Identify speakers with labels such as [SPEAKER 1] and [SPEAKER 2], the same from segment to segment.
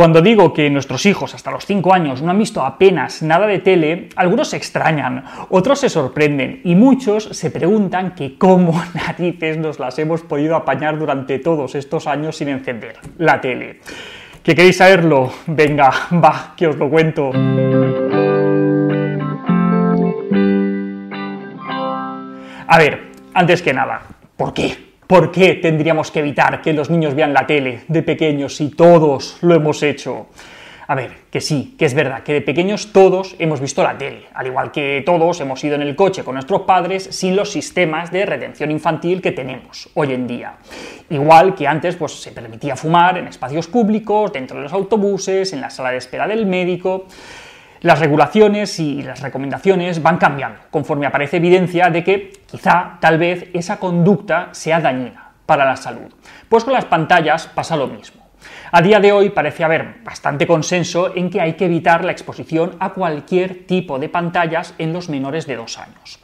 [SPEAKER 1] Cuando digo que nuestros hijos hasta los 5 años no han visto apenas nada de tele, algunos se extrañan, otros se sorprenden y muchos se preguntan que cómo narices nos las hemos podido apañar durante todos estos años sin encender la tele. ¿Que queréis saberlo? Venga, va, que os lo cuento. A ver, antes que nada, ¿por qué? ¿Por qué tendríamos que evitar que los niños vean la tele de pequeños si todos lo hemos hecho? A ver, que sí, que es verdad, que de pequeños todos hemos visto la tele, al igual que todos hemos ido en el coche con nuestros padres sin los sistemas de retención infantil que tenemos hoy en día. Igual que antes pues, se permitía fumar en espacios públicos, dentro de los autobuses, en la sala de espera del médico. Las regulaciones y las recomendaciones van cambiando conforme aparece evidencia de que quizá, tal vez, esa conducta sea dañina para la salud. Pues con las pantallas pasa lo mismo. A día de hoy parece haber bastante consenso en que hay que evitar la exposición a cualquier tipo de pantallas en los menores de dos años.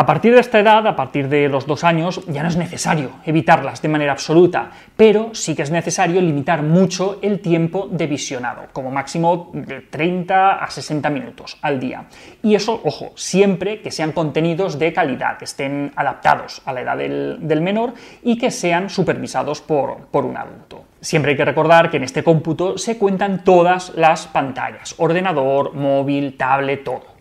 [SPEAKER 1] A partir de esta edad, a partir de los dos años, ya no es necesario evitarlas de manera absoluta, pero sí que es necesario limitar mucho el tiempo de visionado, como máximo de 30 a 60 minutos al día. Y eso, ojo, siempre que sean contenidos de calidad, que estén adaptados a la edad del, menor y que sean supervisados por, por un adulto. Siempre hay que recordar que en este cómputo se cuentan todas las pantallas, ordenador, móvil, tablet, todo.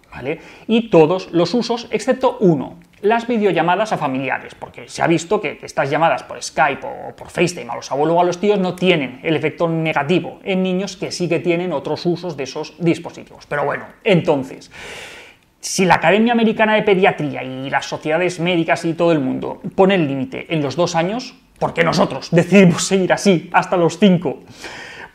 [SPEAKER 1] Y todos los usos, excepto uno, las videollamadas a familiares, porque se ha visto que, estas llamadas por Skype o por FaceTime a los abuelos o a los tíos no tienen el efecto negativo en niños que sí que tienen otros usos de esos dispositivos. Pero bueno, entonces, si la Academia Americana de Pediatría y las sociedades médicas y todo el mundo ponen el límite en los dos años, ¿por qué nosotros decidimos seguir así hasta los cinco?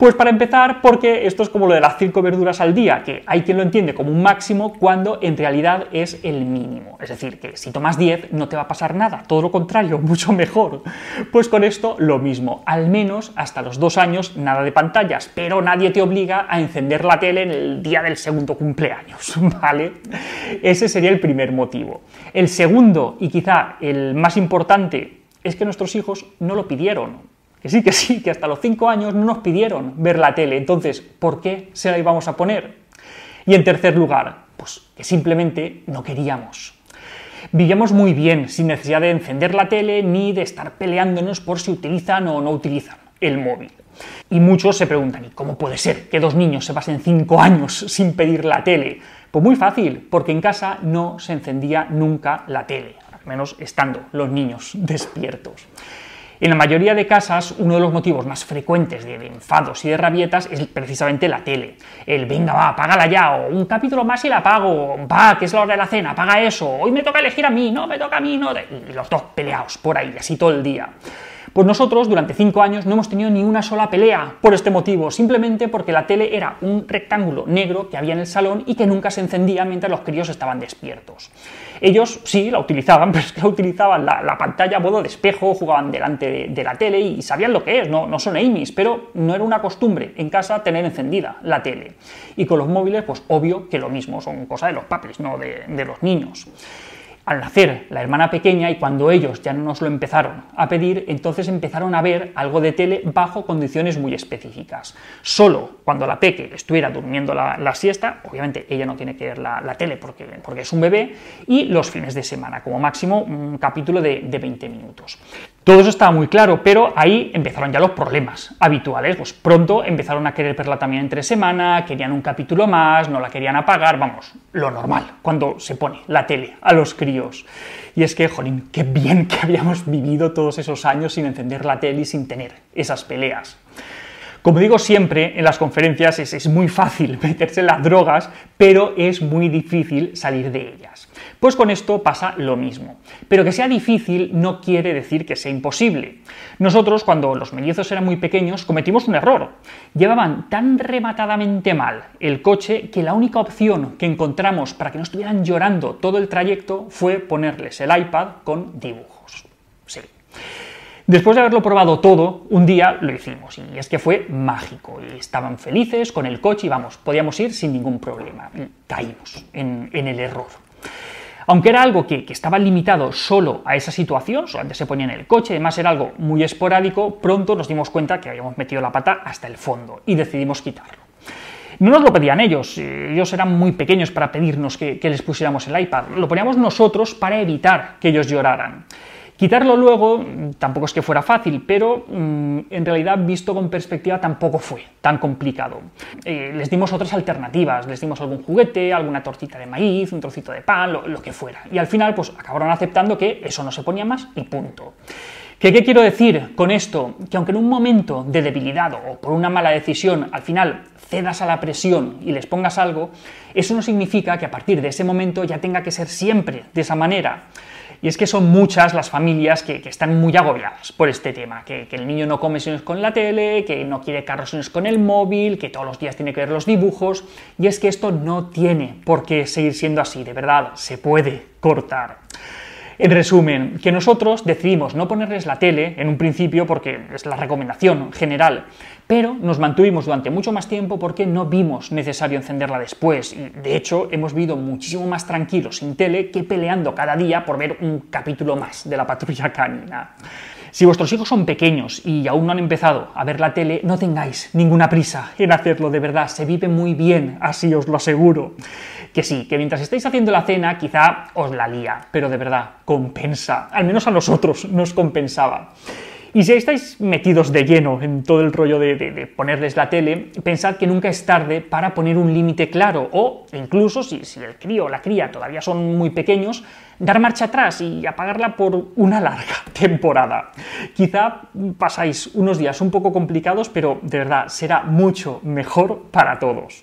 [SPEAKER 1] Pues para empezar, porque esto es como lo de las cinco verduras al día, que hay quien lo entiende como un máximo cuando en realidad es el mínimo. Es decir, que si tomas 10 no te va a pasar nada, todo lo contrario, mucho mejor. Pues con esto lo mismo, al menos hasta los dos años nada de pantallas, pero nadie te obliga a encender la tele en el día del segundo cumpleaños, ¿vale? Ese sería el primer motivo. El segundo, y quizá el más importante, es que nuestros hijos no lo pidieron. Que sí, que sí, que hasta los 5 años no nos pidieron ver la tele, entonces, ¿por qué se la íbamos a poner? Y en tercer lugar, pues que simplemente no queríamos. Vivíamos muy bien, sin necesidad de encender la tele ni de estar peleándonos por si utilizan o no utilizan el móvil. Y muchos se preguntan, ¿y cómo puede ser que dos niños se pasen cinco años sin pedir la tele? Pues muy fácil, porque en casa no se encendía nunca la tele, al menos estando los niños despiertos. En la mayoría de casas, uno de los motivos más frecuentes de, enfados y de rabietas es precisamente la tele. El venga, va, apágala ya, o un capítulo más y la apago, va, que es la hora de la cena, apaga eso, hoy me toca elegir a mí, no, me toca a mí, no, y los dos peleados por ahí, así todo el día. Pues nosotros durante cinco años no hemos tenido ni una sola pelea por este motivo, simplemente porque la tele era un rectángulo negro que había en el salón y que nunca se encendía mientras los críos estaban despiertos. Ellos sí la utilizaban, pero es que la utilizaban la, pantalla a modo de espejo, jugaban delante de, la tele y sabían lo que es, no, no son Amy's, pero no era una costumbre en casa tener encendida la tele. Y con los móviles, pues obvio que lo mismo, son cosas de los papis, no de los niños al nacer la hermana pequeña y cuando ellos ya no nos lo empezaron a pedir, entonces empezaron a ver algo de tele bajo condiciones muy específicas. Solo cuando la peque estuviera durmiendo la, siesta, obviamente ella no tiene que ver la, tele porque, porque, es un bebé, y los fines de semana, como máximo un capítulo de, de 20 minutos. Todo eso estaba muy claro, pero ahí empezaron ya los problemas habituales. Pues pronto empezaron a querer verla también entre semana, querían un capítulo más, no la querían apagar, vamos, lo normal cuando se pone la tele a los críos. Y es que, jolín, qué bien que habíamos vivido todos esos años sin encender la tele y sin tener esas peleas. Como digo siempre en las conferencias, es, es muy fácil meterse en las drogas, pero es muy difícil salir de ellas. Pues con esto pasa lo mismo. Pero que sea difícil no quiere decir que sea imposible. Nosotros, cuando los mellizos eran muy pequeños, cometimos un error. Llevaban tan rematadamente mal el coche que la única opción que encontramos para que no estuvieran llorando todo el trayecto fue ponerles el iPad con dibujos. Sí. Después de haberlo probado todo, un día lo hicimos y es que fue mágico. Estaban felices con el coche y vamos, podíamos ir sin ningún problema. Y caímos en, el error. Aunque era algo que, estaba limitado solo a esa situación, solamente se ponía en el coche, además era algo muy esporádico, pronto nos dimos cuenta que habíamos metido la pata hasta el fondo y decidimos quitarlo. No nos lo pedían ellos, ellos eran muy pequeños para pedirnos que les pusiéramos el iPad, lo poníamos nosotros para evitar que ellos lloraran. Quitarlo luego tampoco es que fuera fácil, pero mm, en realidad visto con perspectiva tampoco fue tan complicado. Eh, les dimos otras alternativas, les dimos algún juguete, alguna tortita de maíz, un trocito de pan, lo, que fuera. Y al final pues acabaron aceptando que eso no se ponía más y punto. ¿Qué, ¿Qué quiero decir con esto? Que aunque en un momento de debilidad o por una mala decisión al final cedas a la presión y les pongas algo, eso no significa que a partir de ese momento ya tenga que ser siempre de esa manera. Y es que son muchas las familias que, están muy agobiadas por este tema, que, el niño no come si no es con la tele, que no quiere carros si no es con el móvil, que todos los días tiene que ver los dibujos, y es que esto no tiene por qué seguir siendo así, de verdad, se puede cortar. En resumen, que nosotros decidimos no ponerles la tele en un principio porque es la recomendación general, pero nos mantuvimos durante mucho más tiempo porque no vimos necesario encenderla después y de hecho hemos vivido muchísimo más tranquilos sin tele que peleando cada día por ver un capítulo más de la patrulla canina. Si vuestros hijos son pequeños y aún no han empezado a ver la tele, no tengáis ninguna prisa en hacerlo, de verdad, se vive muy bien, así os lo aseguro. Que sí, que mientras estáis haciendo la cena quizá os la lía, pero de verdad, compensa, al menos a nosotros nos compensaba. Y si estáis metidos de lleno en todo el rollo de, ponerles la tele, pensad que nunca es tarde para poner un límite claro o incluso si, si el crío o la cría todavía son muy pequeños, dar marcha atrás y apagarla por una larga temporada. Quizá pasáis unos días un poco complicados, pero de verdad será mucho mejor para todos.